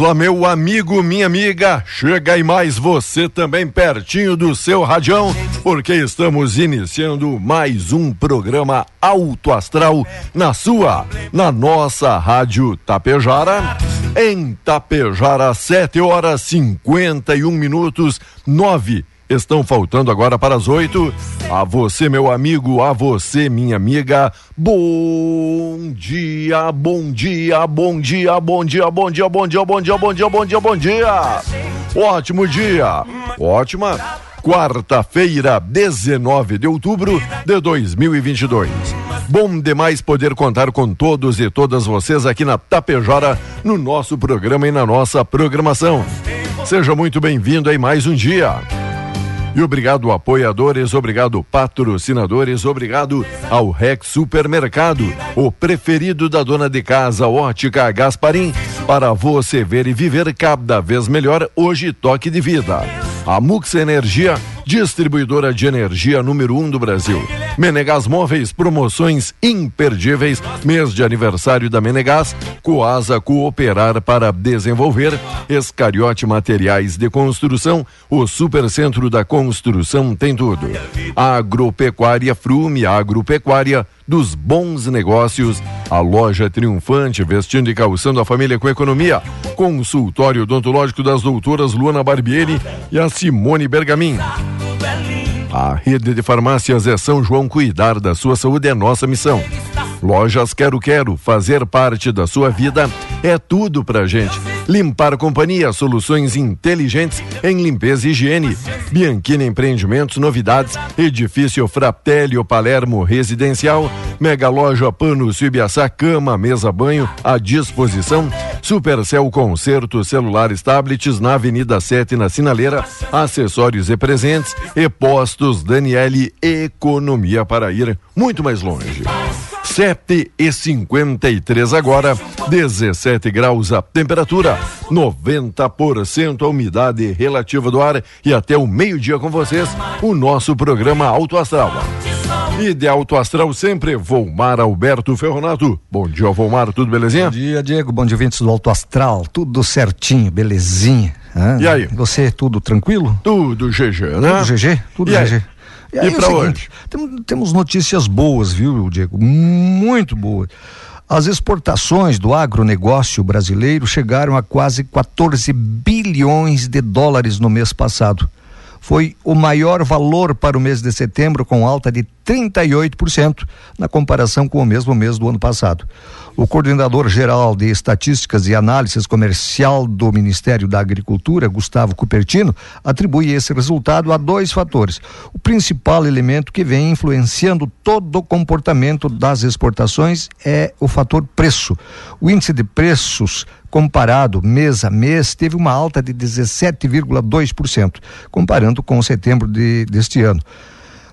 lá, meu amigo, minha amiga. Chega aí mais você também pertinho do seu radião, porque estamos iniciando mais um programa Alto Astral na sua, na nossa Rádio Tapejara. Em Tapejara, 7 horas 51 minutos, 9 estão faltando agora para as oito. A você, meu amigo, a você, minha amiga, bom dia, bom dia, bom dia, bom dia, bom dia, bom dia, bom dia, bom dia, bom dia, bom dia. Ótimo dia, ótima quarta-feira, 19 de outubro de 2022. Bom demais poder contar com todos e todas vocês aqui na Tapejara, no nosso programa e na nossa programação. Seja muito bem-vindo aí mais um dia. E obrigado apoiadores, obrigado patrocinadores, obrigado ao Rex Supermercado, o preferido da dona de casa Ótica Gasparim, para você ver e viver cada vez melhor hoje toque de vida. A Mux Energia, distribuidora de energia número um do Brasil. Menegas Móveis, promoções imperdíveis, mês de aniversário da Menegas, Coasa Cooperar para desenvolver, Escariote Materiais de Construção, o Supercentro da Construção tem tudo. Agropecuária Frume, agropecuária dos bons negócios, a loja triunfante vestindo e calçando a família com economia. Consultório odontológico das doutoras Luana Barbieri e a Simone Bergamin. A rede de farmácias é São João cuidar da sua saúde é nossa missão. Lojas Quero Quero, fazer parte da sua vida é tudo pra gente. Limpar Companhia, soluções inteligentes em limpeza e higiene. Bianchini Empreendimentos, novidades, edifício Fratelli Palermo Residencial, Mega Loja Panos Ibiaçá, cama, mesa, banho à disposição. Supercel Concerto, celulares, tablets na Avenida 7, na Sinaleira, acessórios e presentes e postos Daniele Economia para ir muito mais longe. 7 e 53 agora, 17 graus a temperatura, 90% a umidade relativa do ar e até o meio-dia com vocês, o nosso programa Alto Astral. E de Alto Astral sempre, Volmar Alberto Ferronato. Bom dia, Volmar, tudo belezinha? Bom dia, Diego. Bom dia, ouvintes do Alto Astral. Tudo certinho, belezinha. Ah, E aí? Você, tudo tranquilo? Tudo GG, né? Tudo GG? Tudo E aí? GG. E aí é o pra seguinte, tem- temos notícias boas, viu, Diego? Muito boas. As exportações do agronegócio brasileiro chegaram a quase 14 bilhões de dólares no mês passado. foi o maior valor para o mês de setembro, com alta de 38% na comparação com o mesmo mês do ano passado. O coordenador geral de Estatísticas e Análises Comercial do Ministério da Agricultura, Gustavo Cupertino, atribui esse resultado a dois fatores. O principal elemento que vem influenciando todo o comportamento das exportações é o fator preço. O índice de preços comparado mês a mês teve uma alta de 17,2%, comparando com setembro de, deste ano.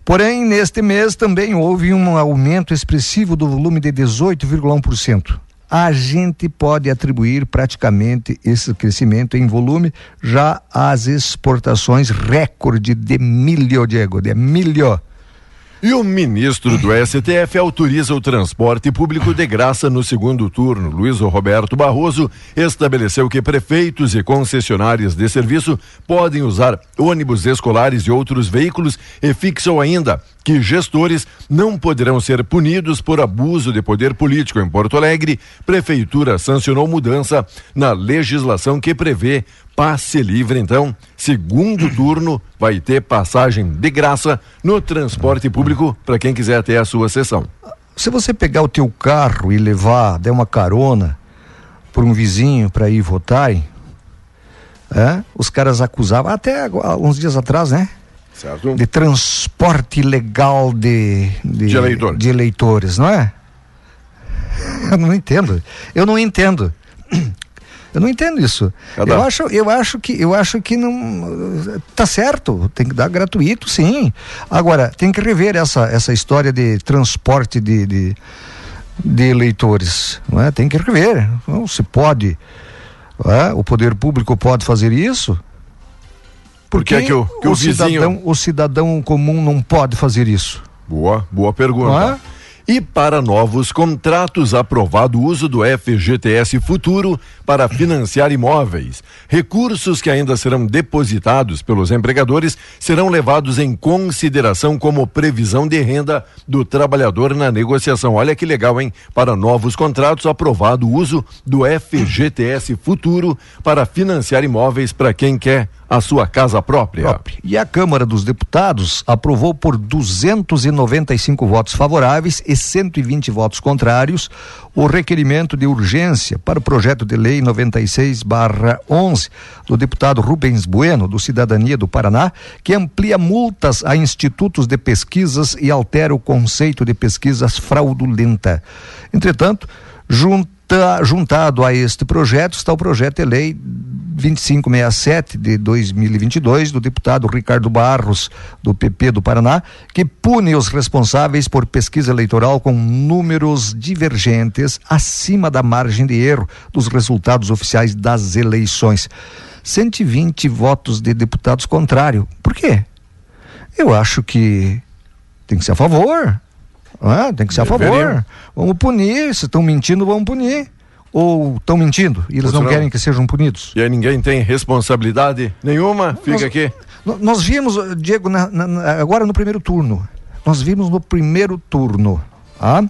Porém, neste mês também houve um aumento expressivo do volume de 18,1%. A gente pode atribuir praticamente esse crescimento em volume já às exportações recorde de milho, Diego, de milho. E o ministro do STF autoriza o transporte público de graça no segundo turno. Luiz Roberto Barroso estabeleceu que prefeitos e concessionárias de serviço podem usar ônibus escolares e outros veículos e fixou ainda que gestores não poderão ser punidos por abuso de poder político em Porto Alegre. Prefeitura sancionou mudança na legislação que prevê passe livre, então, segundo turno, vai ter passagem de graça no transporte público para quem quiser ter a sua sessão. Se você pegar o teu carro e levar, der uma carona por um vizinho para ir votar, é, os caras acusavam, até uns dias atrás, né? Certo. De transporte ilegal de, de, de, eleitor. de eleitores, não é? Eu não entendo. Eu não entendo. Eu não entendo isso. Eu acho, eu acho que eu acho que não tá certo, tem que dar gratuito, sim. Agora, tem que rever essa essa história de transporte de, de, de eleitores, não é? Tem que rever. Não se pode, é? o poder público pode fazer isso? Por que, que, o, que o, o vizinho... cidadão, o cidadão comum não pode fazer isso? Boa, boa pergunta. E para novos contratos, aprovado o uso do FGTS Futuro para financiar imóveis. Recursos que ainda serão depositados pelos empregadores serão levados em consideração como previsão de renda do trabalhador na negociação. Olha que legal, hein? Para novos contratos, aprovado o uso do FGTS Futuro para financiar imóveis para quem quer a sua casa própria. própria. E a Câmara dos Deputados aprovou por 295 votos favoráveis e 120 votos contrários o requerimento de urgência para o projeto de lei 96/11 do deputado Rubens Bueno do Cidadania do Paraná, que amplia multas a institutos de pesquisas e altera o conceito de pesquisas fraudulenta. Entretanto, juntado a este projeto está o projeto de lei 2567 de 2022 do deputado Ricardo Barros do PP do Paraná, que pune os responsáveis por pesquisa eleitoral com números divergentes acima da margem de erro dos resultados oficiais das eleições. 120 votos de deputados contrário. Por quê? Eu acho que tem que ser a favor. Ah, tem que ser a favor. Vamos punir. Se estão mentindo, vamos punir. Ou estão mentindo e eles não, não querem que sejam punidos. E aí ninguém tem responsabilidade nenhuma? Fica nós, aqui. Nós vimos, Diego, na, na, agora no primeiro turno. Nós vimos no primeiro turno. Ah,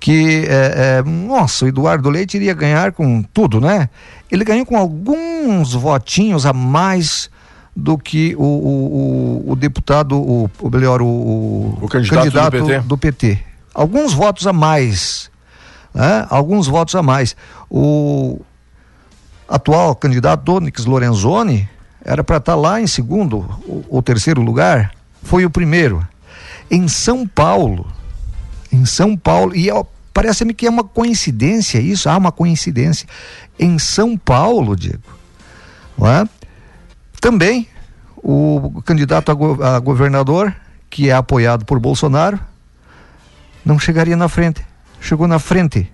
que, é, é, nossa, o Eduardo Leite iria ganhar com tudo, né? Ele ganhou com alguns votinhos a mais do que o, o, o, o deputado, o, o melhor, o, o candidato, candidato do, PT. do, PT. Alguns votos a mais. Né? Alguns votos a mais. O atual candidato Donix Lorenzoni era para estar tá lá em segundo ou terceiro lugar, foi o primeiro. Em São Paulo, em São Paulo, e parece-me que é uma coincidência isso, há uma coincidência. Em São Paulo, Diego, é? Também o candidato a, go a governador, que é apoiado por Bolsonaro, não chegaria na frente. Chegou na frente.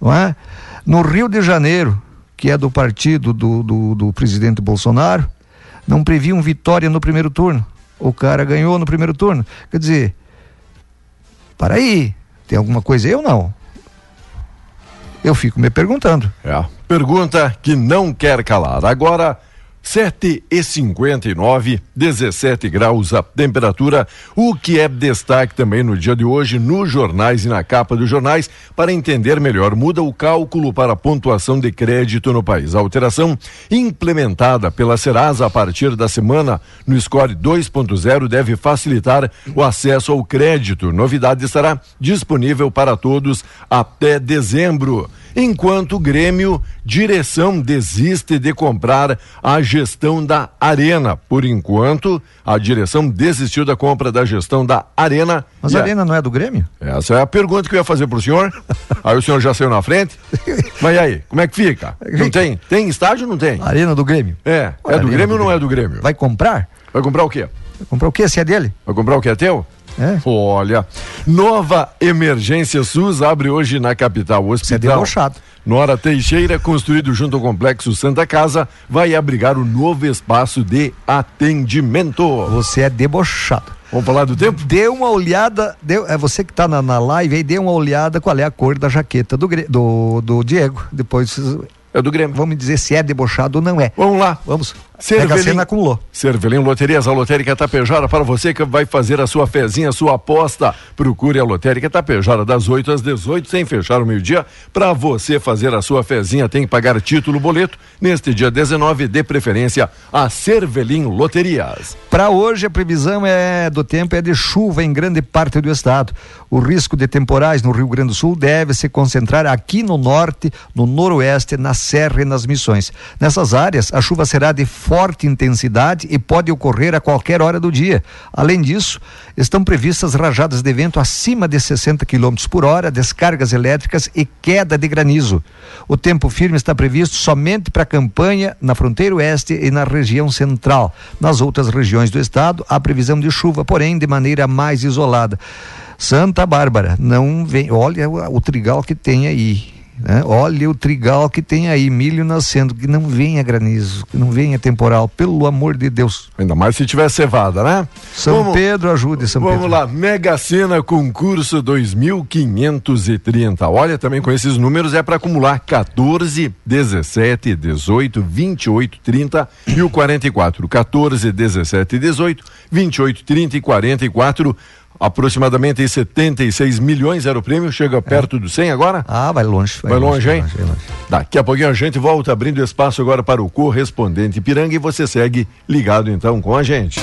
Não é? No Rio de Janeiro, que é do partido do, do, do presidente Bolsonaro, não previam vitória no primeiro turno. O cara ganhou no primeiro turno. Quer dizer, para aí, tem alguma coisa ou não? Eu fico me perguntando. É, pergunta que não quer calar. Agora, Sete e cinquenta e nove, 17 graus a temperatura, o que é destaque também no dia de hoje nos jornais e na capa dos jornais, para entender melhor, muda o cálculo para a pontuação de crédito no país. A alteração implementada pela Serasa a partir da semana no Score 2.0 deve facilitar o acesso ao crédito. Novidade estará disponível para todos até dezembro enquanto o Grêmio direção desiste de comprar a gestão da Arena. Por enquanto, a direção desistiu da compra da gestão da Arena. Mas a Arena não é do Grêmio? Essa é a pergunta que eu ia fazer pro senhor. aí o senhor já saiu na frente. Mas e aí, como é que fica? Não tem? Tem estádio ou não tem? Arena do Grêmio. É. é do Grêmio ou não é do Grêmio? Vai comprar? Vai comprar o quê? Vai comprar o quê? Se é dele? Vai comprar o que é teu? É. Olha, nova emergência SUS abre hoje na capital. O hospital. Você é debochado. Nora Teixeira, construído junto ao Complexo Santa Casa, vai abrigar o novo espaço de atendimento. Você é debochado. Vamos falar do tempo? Dê uma olhada, é você que está na, na live aí, dê uma olhada qual é a cor da jaqueta do, do, do Diego. Depois é do Grêmio. Vamos dizer se é debochado ou não é. Vamos lá. Vamos. Cervelim acumulou. Cervelim Loterias, a lotérica Tapejara para você que vai fazer a sua fezinha, a sua aposta. Procure a lotérica Tapejara das 8 às 18, sem fechar o meio-dia. Para você fazer a sua fezinha, tem que pagar título boleto. Neste dia 19, de preferência, a Cervelim Loterias. Para hoje, a previsão é do tempo é de chuva em grande parte do estado. O risco de temporais no Rio Grande do Sul deve se concentrar aqui no norte, no noroeste, na Serra e nas Missões. Nessas áreas, a chuva será de forte intensidade e pode ocorrer a qualquer hora do dia. Além disso, estão previstas rajadas de vento acima de 60 km por hora, descargas elétricas e queda de granizo. O tempo firme está previsto somente para a campanha na fronteira oeste e na região central. Nas outras regiões do estado, há previsão de chuva, porém de maneira mais isolada. Santa Bárbara, não vem, olha o, o trigal que tem aí. Né? Olha o trigal que tem aí, milho nascendo, que não venha granizo, que não venha temporal, pelo amor de Deus. Ainda mais se tiver cevada, né? São vamos, Pedro ajude, São vamos Pedro. Vamos lá, Mega Sena concurso 2530. Olha, também com esses números é para acumular 14, 17, 18, 28, 30 e o 44. 14, 17, 18, 28, 30 e 44 aproximadamente 76 milhões era o prêmio, chega perto é. do 100 agora? Ah, vai longe. Vai, vai longe, longe, hein? Vai longe, Daqui a pouquinho a gente volta abrindo espaço agora para o correspondente Piranga e você segue ligado então com a gente.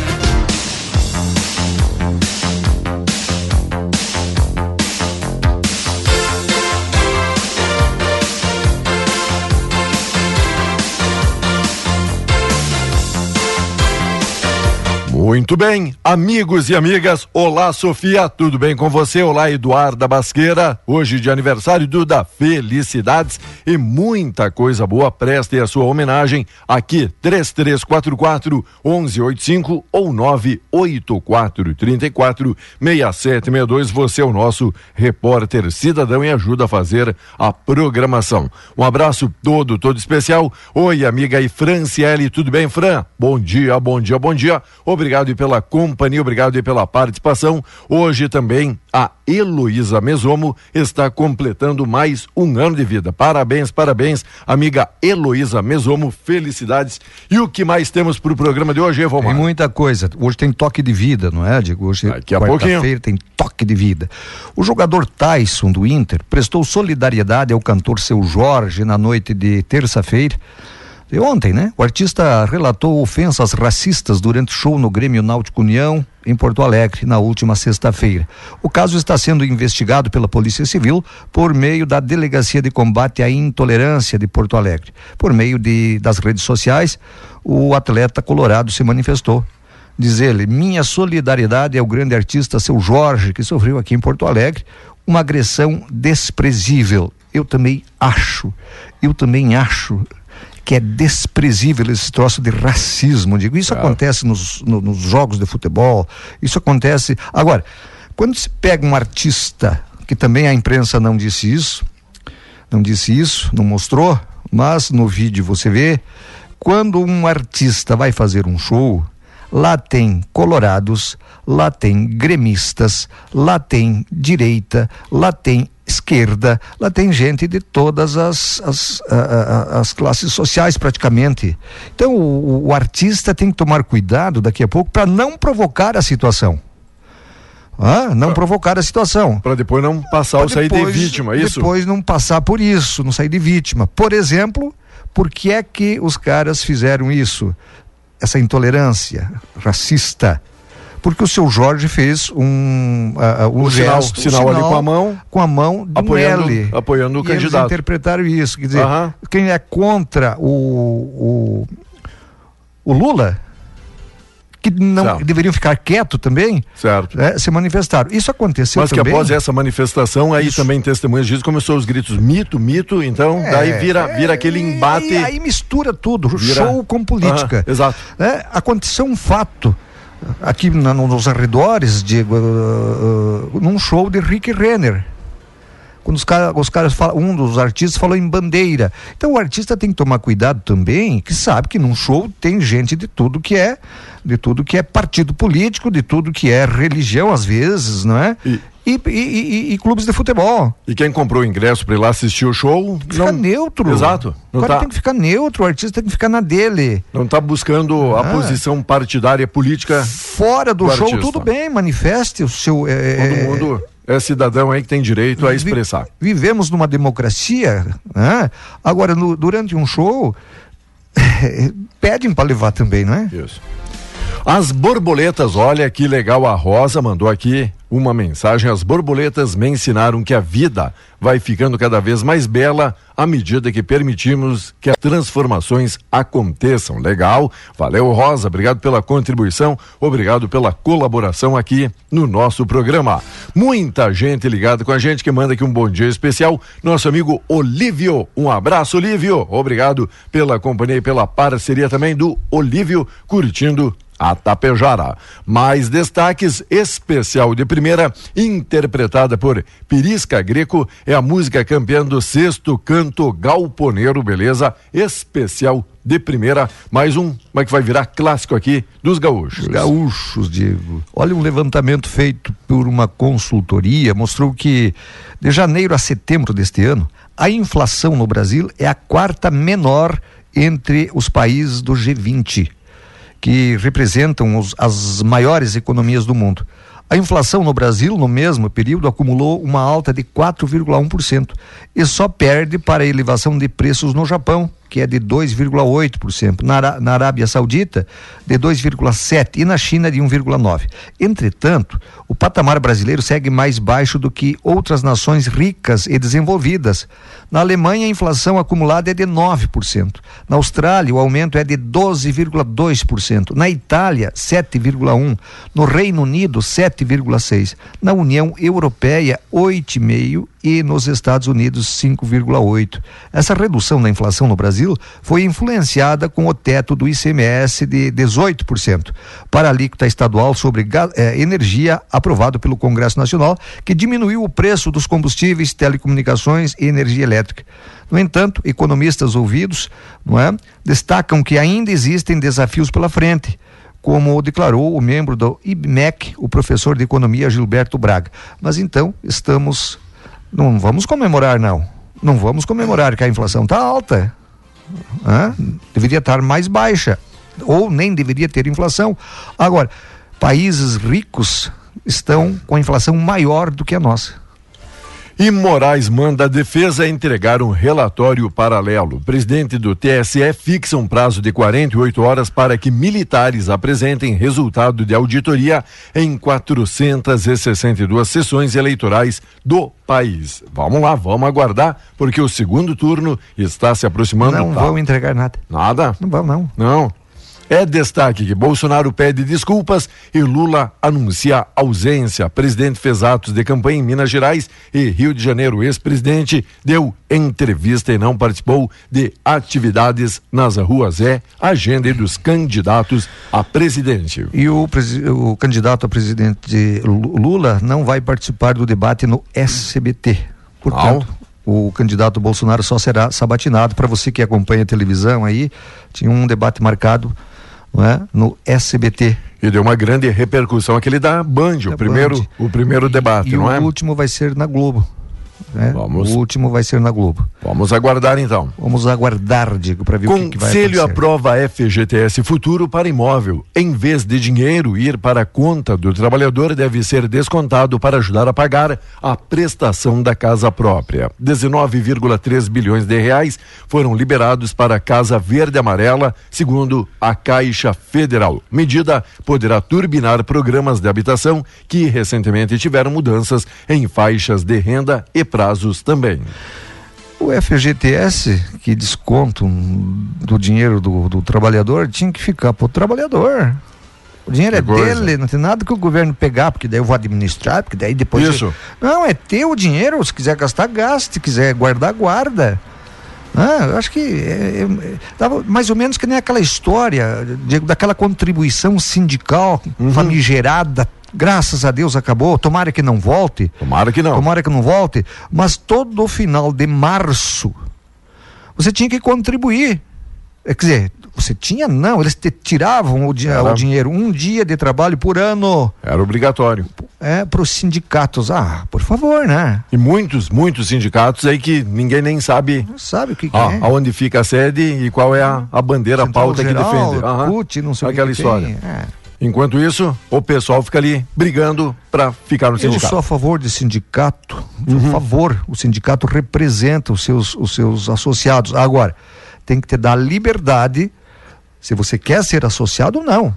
Muito bem, amigos e amigas, olá Sofia, tudo bem com você? Olá Eduarda Basqueira, hoje de aniversário Duda, felicidades e muita coisa boa, preste a sua homenagem aqui, 3344 1185 ou 984 34 6762, você é o nosso repórter cidadão e ajuda a fazer a programação. Um abraço todo, todo especial, oi amiga e Franciele, tudo bem Fran? Bom dia, bom dia, bom dia, obrigado obrigado pela companhia, obrigado pela participação. Hoje também a Heloísa Mesomo está completando mais um ano de vida. Parabéns, parabéns, amiga Heloísa Mesomo, felicidades. E o que mais temos para o programa de hoje, Evomar? Tem muita coisa. Hoje tem toque de vida, não é, Diego? Hoje, Daqui a pouquinho. tem toque de vida. O jogador Tyson do Inter prestou solidariedade ao cantor Seu Jorge na noite de terça-feira de ontem, né? O artista relatou ofensas racistas durante show no Grêmio Náutico União, em Porto Alegre, na última sexta-feira. O caso está sendo investigado pela Polícia Civil por meio da Delegacia de Combate à Intolerância de Porto Alegre. Por meio de, das redes sociais, o atleta colorado se manifestou. Diz ele: Minha solidariedade ao grande artista seu Jorge, que sofreu aqui em Porto Alegre uma agressão desprezível. Eu também acho, eu também acho que é desprezível esse troço de racismo. Digo, isso acontece nos, no, nos jogos de futebol, isso acontece. Agora, quando se pega um artista, que também a imprensa não disse isso, não disse isso, não mostrou, mas no vídeo você vê, quando um artista vai fazer um show, lá tem colorados, lá tem gremistas, lá tem direita, lá tem esquerda, lá tem gente de todas as, as, as classes sociais praticamente. Então o, o artista tem que tomar cuidado daqui a pouco para não provocar a situação. Ah, não pra, provocar a situação. Para depois não passar ou sair de vítima, é isso? Depois não passar por isso, não sair de vítima. Por exemplo, por que é que os caras fizeram isso? Essa intolerância racista porque o seu Jorge fez um, uh, um o gesto, sinal, sinal, ali com a mão, com a mão de apoiando, um L. apoiando o e candidato. Eles interpretaram isso, quer dizer, quem é contra o, o, o Lula que não certo. deveriam ficar quieto também, certo. É, se manifestaram. Isso aconteceu Mas também. que após essa manifestação, aí isso. também testemunhas disso, começou os gritos mito, mito, então é, daí vira, vira aquele embate. Aí, aí mistura tudo, vira... show com política. exato. É, aconteceu um fato aqui na, nos arredores, Diego, uh, uh, num show de Rick Renner. Quando os, os caras falam, um dos artistas falou em bandeira. Então o artista tem que tomar cuidado também, que sabe que num show tem gente de tudo que é, de tudo que é partido político, de tudo que é religião às vezes, não é? E, e, e, e, e, clubes de futebol. E quem comprou o ingresso para ir lá assistir o show. Fica não... neutro. Exato. Não o cara tá... tem que ficar neutro, o artista tem que ficar na dele. Não está buscando ah. a posição partidária política. Fora do, do show, artista. tudo bem, manifeste o seu. É... Todo mundo é cidadão aí que tem direito a expressar. Vivemos numa democracia, né? Agora, no, durante um show, pedem para levar também, não é? Isso. As borboletas, olha que legal, a Rosa mandou aqui uma mensagem. As borboletas me ensinaram que a vida vai ficando cada vez mais bela à medida que permitimos que as transformações aconteçam. Legal. Valeu, Rosa. Obrigado pela contribuição. Obrigado pela colaboração aqui no nosso programa. Muita gente ligada com a gente que manda aqui um bom dia especial. Nosso amigo Olívio. Um abraço, Olívio. Obrigado pela companhia e pela parceria também do Olívio curtindo a Tapejara. Mais destaques, especial de primeira, interpretada por Pirisca Greco, é a música campeã do sexto canto galponeiro, beleza? Especial de primeira, mais um, como é que vai virar clássico aqui dos gaúchos. Os gaúchos, Diego. Olha um levantamento feito por uma consultoria, mostrou que de janeiro a setembro deste ano, a inflação no Brasil é a quarta menor entre os países do G20 que representam os, as maiores economias do mundo. A inflação no Brasil, no mesmo período, acumulou uma alta de 4,1% e só perde para a elevação de preços no Japão, que é de 2,8%, na, na Arábia Saudita, de 2,7% e na China, de 1,9%. Entretanto, o patamar brasileiro segue mais baixo do que outras nações ricas e desenvolvidas. Na Alemanha, a inflação acumulada é de 9%. Na Austrália, o aumento é de 12,2%. Na Itália, 7,1%. No Reino Unido, 7,6%. Na União Europeia, 8,5% e nos Estados Unidos 5,8. Essa redução da inflação no Brasil foi influenciada com o teto do ICMS de 18% para a alíquota estadual sobre eh, energia aprovado pelo Congresso Nacional, que diminuiu o preço dos combustíveis, telecomunicações e energia elétrica. No entanto, economistas ouvidos, é, destacam que ainda existem desafios pela frente como declarou o membro do IBMEC, o professor de economia Gilberto Braga. Mas então estamos não vamos comemorar, não. Não vamos comemorar que a inflação está alta. Hã? Deveria estar mais baixa. Ou nem deveria ter inflação. Agora, países ricos estão com a inflação maior do que a nossa. E Moraes manda a defesa entregar um relatório paralelo. O presidente do TSE fixa um prazo de 48 horas para que militares apresentem resultado de auditoria em 462 sessões eleitorais do país. Vamos lá, vamos aguardar, porque o segundo turno está se aproximando. Não tá. vão entregar nada. Nada? Não vão, não. Não. É destaque que Bolsonaro pede desculpas e Lula anuncia ausência. Presidente fez atos de campanha em Minas Gerais e Rio de Janeiro. Ex-presidente deu entrevista e não participou de atividades nas ruas. É agenda dos candidatos a presidente. E o, o candidato a presidente Lula não vai participar do debate no SBT. Portanto, o candidato Bolsonaro só será sabatinado. Para você que acompanha a televisão aí, tinha um debate marcado é? no SBT. E deu uma grande repercussão aquele da Band, da o, primeiro, Band. o primeiro debate, e não o é? O último vai ser na Globo. Né? Vamos. O último vai ser na Globo. Vamos aguardar então. Vamos aguardar, Diego, para ver Conselho o que, que vai acontecer. Conselho aprova FGTS Futuro para imóvel. Em vez de dinheiro ir para a conta do trabalhador, deve ser descontado para ajudar a pagar a prestação da casa própria. 19,3 bilhões de reais foram liberados para a Casa Verde Amarela, segundo a Caixa Federal. Medida poderá turbinar programas de habitação que recentemente tiveram mudanças em faixas de renda e prazos também. O FGTS, que desconto do dinheiro do, do trabalhador, tinha que ficar para o trabalhador. O dinheiro que é coisa. dele, não tem nada que o governo pegar, porque daí eu vou administrar, porque daí depois. Isso. Eu... Não, é teu dinheiro, se quiser gastar, gaste, se quiser guardar, guarda. Ah, eu acho que é, é, mais ou menos que nem aquela história de, daquela contribuição sindical uhum. famigerada graças a Deus acabou, tomara que não volte. Tomara que não. Tomara que não volte, mas todo final de março você tinha que contribuir. Quer dizer, você tinha não, eles te tiravam o, dia, o dinheiro um dia de trabalho por ano. Era obrigatório. É, para os sindicatos. Ah, por favor, né? E muitos, muitos sindicatos aí que ninguém nem sabe. Não sabe o que, que é. Aonde fica a sede e qual é a, a bandeira, Central a pauta geral, que defende. Aham. CUT, não sei Aquela que história. É. Enquanto isso, o pessoal fica ali brigando para ficar no sindicato. Eu sou a favor de sindicato, uhum. a favor. O sindicato representa os seus, os seus associados. Agora, tem que te dar liberdade se você quer ser associado ou não.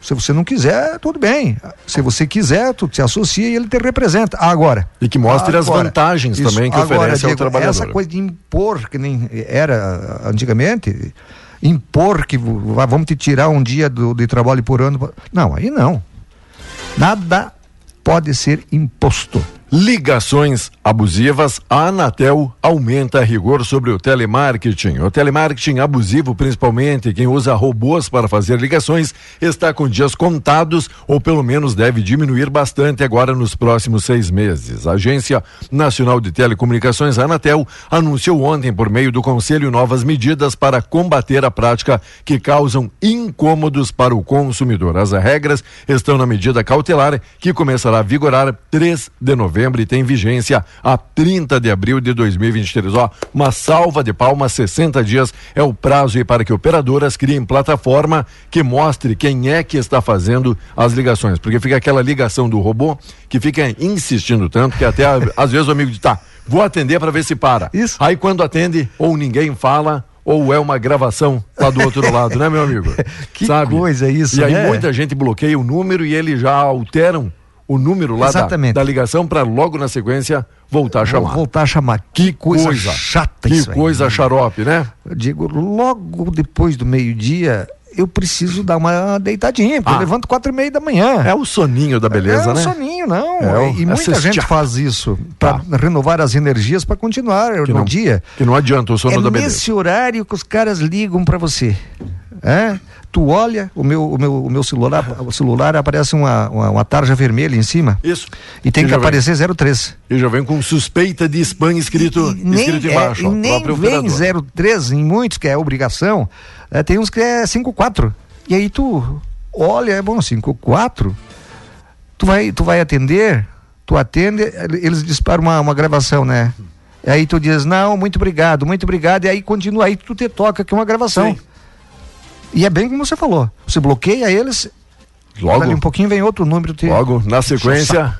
Se você não quiser, tudo bem. Se você quiser, tu te associa e ele te representa. Agora. E que mostre agora, as vantagens isso, também que agora, oferece Diego, ao trabalhador. Essa coisa de impor, que nem era antigamente, impor que vamos te tirar um dia do, de trabalho por ano. Não, aí não. Nada pode ser imposto. Ligações abusivas, a Anatel aumenta rigor sobre o telemarketing. O telemarketing abusivo, principalmente quem usa robôs para fazer ligações, está com dias contados ou pelo menos deve diminuir bastante agora nos próximos seis meses. A Agência Nacional de Telecomunicações, Anatel, anunciou ontem por meio do Conselho novas medidas para combater a prática que causam incômodos para o consumidor. As regras estão na medida cautelar que começará a vigorar 3 de novembro novembro e tem vigência a 30 de abril de 2023. Ó, uma salva de palmas, 60 dias é o prazo para que operadoras criem plataforma que mostre quem é que está fazendo as ligações. Porque fica aquela ligação do robô que fica insistindo tanto que até às vezes o amigo diz, tá, vou atender para ver se para. Isso. Aí quando atende, ou ninguém fala, ou é uma gravação lá do outro lado, né, meu amigo? que Sabe? coisa isso, E aí né? muita gente bloqueia o número e eles já alteram o número lá da, da, ligação para logo na sequência voltar a chamar. Voltar a chamar. Que coisa, coisa chata Que coisa aí, xarope, né? Eu digo, logo depois do meio-dia, eu preciso dar uma deitadinha, porque ah. eu levanto quatro e meia da manhã. É o soninho da beleza, é, né? É o soninho, não. É o, e muita gente faz isso para tá. renovar as energias para continuar que no não, dia. Que não adianta o sono é da beleza. É nesse horário que os caras ligam para você. É? Tu olha o meu, o meu, o meu celular, o celular aparece uma, uma, uma tarja vermelha em cima. Isso. E tem e que aparecer vem, 03. E já vem com suspeita de spam escrito, e, nem, escrito embaixo. É, ó, nem vem 03 em muitos, que é obrigação. É, tem uns que é 54. E aí tu olha, é bom, 54. Tu vai, tu vai atender, tu atende, eles disparam uma, uma gravação, né? E aí tu diz, não, muito obrigado, muito obrigado, e aí continua, aí tu te toca que é uma gravação. Sim. E é bem como você falou. Você bloqueia eles. Logo. um pouquinho vem outro número. Te... Logo, na sequência,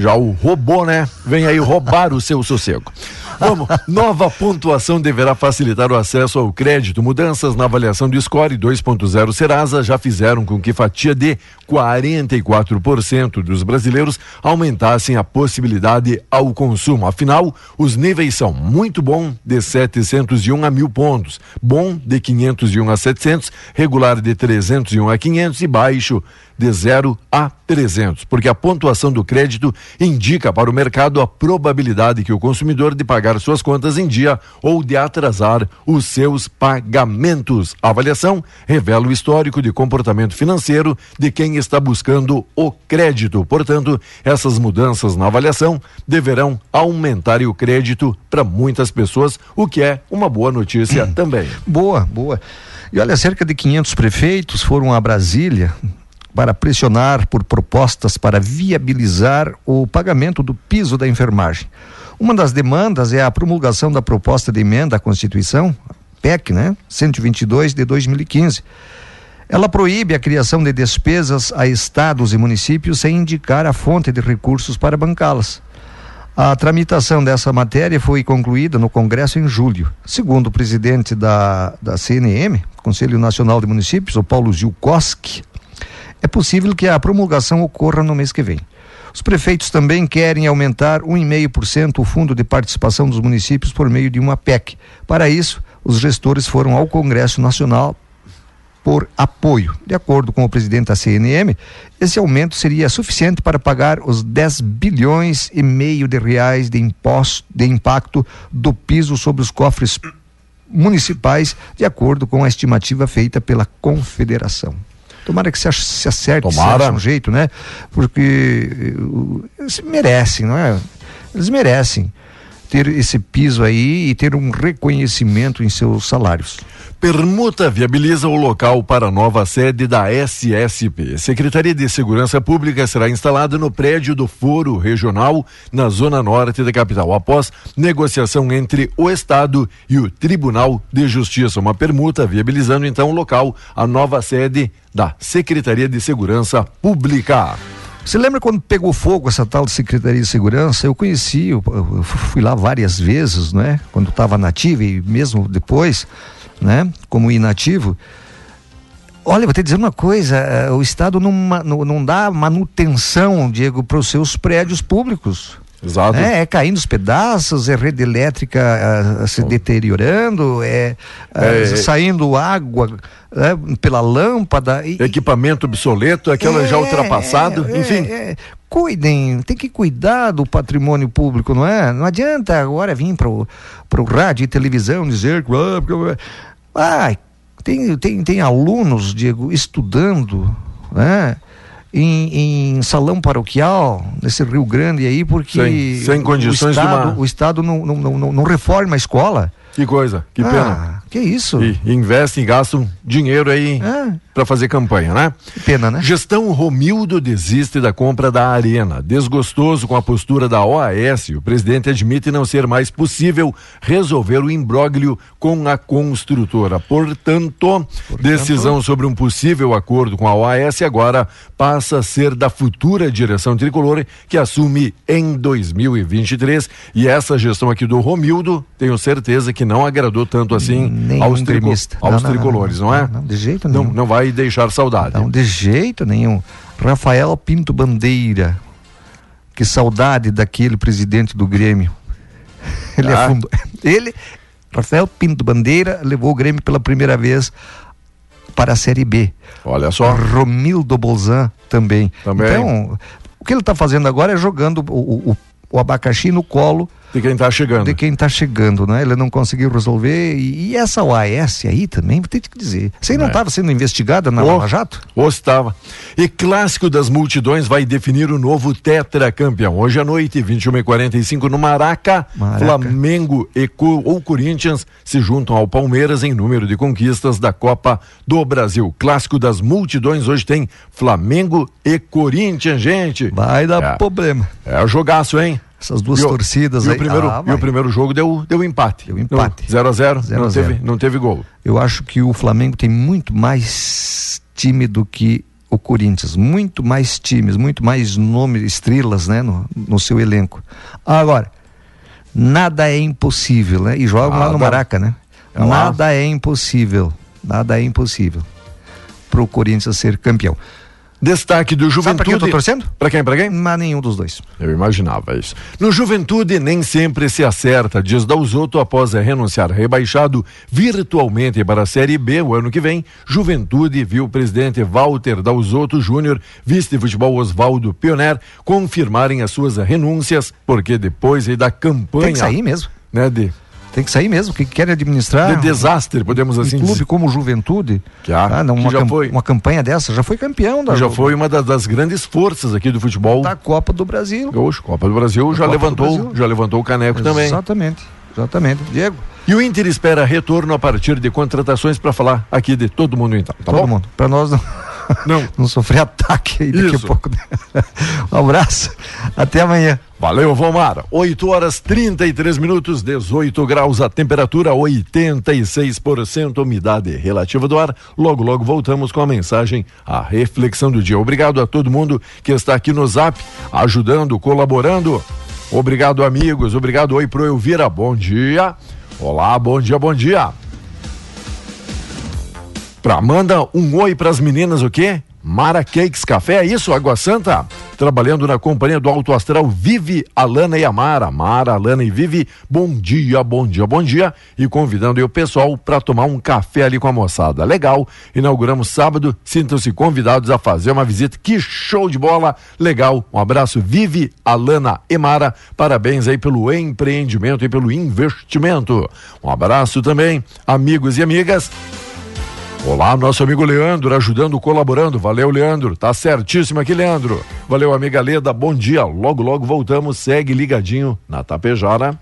já o robô, né? Vem aí roubar o seu sossego. Vamos, nova pontuação deverá facilitar o acesso ao crédito. Mudanças na avaliação do Score 2.0 Serasa já fizeram com que fatia de 44% dos brasileiros aumentassem a possibilidade ao consumo. Afinal, os níveis são muito bom de 701 a 1000 pontos, bom de 501 a 700, regular de 301 a 500 e baixo de 0 a 300, porque a pontuação do crédito indica para o mercado a probabilidade que o consumidor de pagar suas contas em dia ou de atrasar os seus pagamentos. A avaliação revela o histórico de comportamento financeiro de quem está buscando o crédito. Portanto, essas mudanças na avaliação deverão aumentar o crédito para muitas pessoas, o que é uma boa notícia também. Boa, boa. E olha, cerca de 500 prefeitos foram a Brasília para pressionar por propostas para viabilizar o pagamento do piso da enfermagem. Uma das demandas é a promulgação da proposta de emenda à Constituição, PEC, né? 122 de 2015. Ela proíbe a criação de despesas a estados e municípios sem indicar a fonte de recursos para bancá-las. A tramitação dessa matéria foi concluída no Congresso em julho. Segundo o presidente da, da CNM, Conselho Nacional de Municípios, o Paulo Zilkowski, é possível que a promulgação ocorra no mês que vem. Os prefeitos também querem aumentar 1,5% o fundo de participação dos municípios por meio de uma PEC. Para isso, os gestores foram ao Congresso Nacional por apoio. De acordo com o presidente da CNM, esse aumento seria suficiente para pagar os 10 bilhões e meio de reais de imposto de impacto do piso sobre os cofres municipais, de acordo com a estimativa feita pela Confederação. Tomara que se, se acerte, Tomara. se um jeito, né? Porque uh, eles merecem, não é? Eles merecem ter esse piso aí e ter um reconhecimento em seus salários. Permuta viabiliza o local para a nova sede da SSP. Secretaria de Segurança Pública será instalada no prédio do Foro Regional, na zona norte da capital, após negociação entre o Estado e o Tribunal de Justiça. Uma permuta viabilizando então o local, a nova sede da Secretaria de Segurança Pública. Você lembra quando pegou fogo essa tal de Secretaria de Segurança? Eu conheci, eu, eu fui lá várias vezes, né? Quando estava nativa e mesmo depois, né? Como inativo. Olha, vou te dizer uma coisa: eh, o Estado não, não, não dá manutenção, Diego, para os seus prédios públicos. Exato. É, é caindo os pedaços, é rede elétrica ah, se deteriorando, é, ah, É, é. saindo água né, pela lâmpada. E, Equipamento obsoleto, aquela já é, ultrapassado, é, enfim. é. Cuidem, tem que cuidar do patrimônio público, não é? Não adianta agora vir pro, pro rádio e televisão dizer que. ah, Ai, tem, tem, tem alunos, Diego, estudando, né? Em, em salão paroquial, nesse Rio Grande aí, porque Sem- sem condições o de Estado, uma- o Estado não, não, não, não, não reforma a escola. Que coisa, que pena. Que isso? E investem, gastam dinheiro aí É. para fazer campanha, né? Que pena, né? Gestão Romildo desiste da compra da Arena. Desgostoso com a postura da OAS, o presidente admite não ser mais possível resolver o imbróglio com a construtora. Portanto, decisão sobre um possível acordo com a OAS agora passa a ser da futura direção tricolor que assume em 2023. E essa gestão aqui do Romildo, tenho certeza que não agradou tanto assim Nenhum aos, trico- gremista. aos Não, não, tricolores, não, não, é? não, não, de jeito Não, nenhum. não vai deixar saudade. Não, de jeito nenhum. Rafael Pinto Bandeira. Que saudade daquele presidente do Grêmio. Ele Ah. afundou. Ele, Rafael Pinto Bandeira, levou o Grêmio pela primeira vez para a Série B. Olha só. Romildo Bolzan também. Também. Então, o que ele está fazendo agora é jogando o, o, o abacaxi no colo De quem tá chegando. de quem está chegando, né? Ele não conseguiu resolver. E, e essa OAS aí também, vou ter que dizer. Você não É. estava sendo investigada na Oh. Lava Jato? Ou estava. E clássico das multidões vai definir o novo tetracampeão. Hoje à noite, 21h45 no Maraca, Maraca. Flamengo e Co- ou Corinthians se juntam ao Palmeiras em número de conquistas da Copa do Brasil. Clássico das multidões hoje tem Flamengo e Corinthians, gente. Vai dar É. problema. É o jogaço, hein? Essas duas E o- torcidas e aí. o primeiro, Ah, e o primeiro jogo deu, deu empate. Deu empate. 0 a 0 Zero não, a zero. teve, não teve gol. Eu acho que o Flamengo tem muito mais time do que o Corinthians. Muito mais times, muito mais nomes, estrelas, né? No, no seu elenco. Agora, nada é impossível, né? E jogam lá no. Maraca, né? É nada é impossível. Nada é impossível pro Corinthians ser campeão. Destaque do Sabe Juventude. pra quem eu tô torcendo? Pra quem? Pra quem? Mas nenhum dos dois. Eu imaginava isso. No Juventude nem sempre se acerta, diz Dalzotto após renunciar rebaixado virtualmente para a Série B o ano que vem. Juventude viu o presidente Walter Dalzotto Júnior, vice-futebol Oswaldo Pioner, confirmarem as suas renúncias, porque depois da campanha. Tem que sair mesmo. Né, de, Tem que sair mesmo, que querem administrar. de desastre, podemos um assim clube dizer. como Juventude, Que ah, não, que uma, já foi. uma campanha dessa, já foi campeão da, Já foi uma das, das grandes forças aqui do futebol. da Copa do Brasil. Gaúcho, Copa do Brasil, já Copa levantou, Brasil. já levantou o caneco também. Exatamente, exatamente. Diego, E o Inter espera retorno a partir de contratações para falar aqui de todo mundo então, tá todo bom? mundo. Para nós não. Não, não sofrer ataque aí daqui Isso. a pouco. um abraço, até amanhã. Valeu, Vomar. 8 horas 33 minutos, 18 graus a temperatura, 86% umidade relativa do ar. Logo, logo voltamos com a mensagem, a reflexão do dia. Obrigado a todo mundo que está aqui no Zap, ajudando, colaborando. Obrigado, amigos. Obrigado, oi pro Elvira. Bom dia. Olá, bom dia, bom dia. Pra, manda um oi pras meninas, o quê? Mara Cakes Café, é isso, Água Santa? Trabalhando na companhia do Alto Astral, Vive, Alana e Amara. Mara, Alana e Vive, bom dia, bom dia, bom dia. E convidando o pessoal para tomar um café ali com a moçada. Legal, inauguramos sábado, sintam-se convidados a fazer uma visita. Que show de bola, legal. Um abraço, Vive, Alana e Mara. Parabéns aí pelo empreendimento e pelo investimento. Um abraço também, amigos e amigas. Olá, nosso amigo Leandro, ajudando, colaborando. Valeu, Leandro. Tá certíssimo aqui, Leandro. Valeu, amiga Leda. Bom dia. Logo, logo voltamos. Segue ligadinho na Tapejara.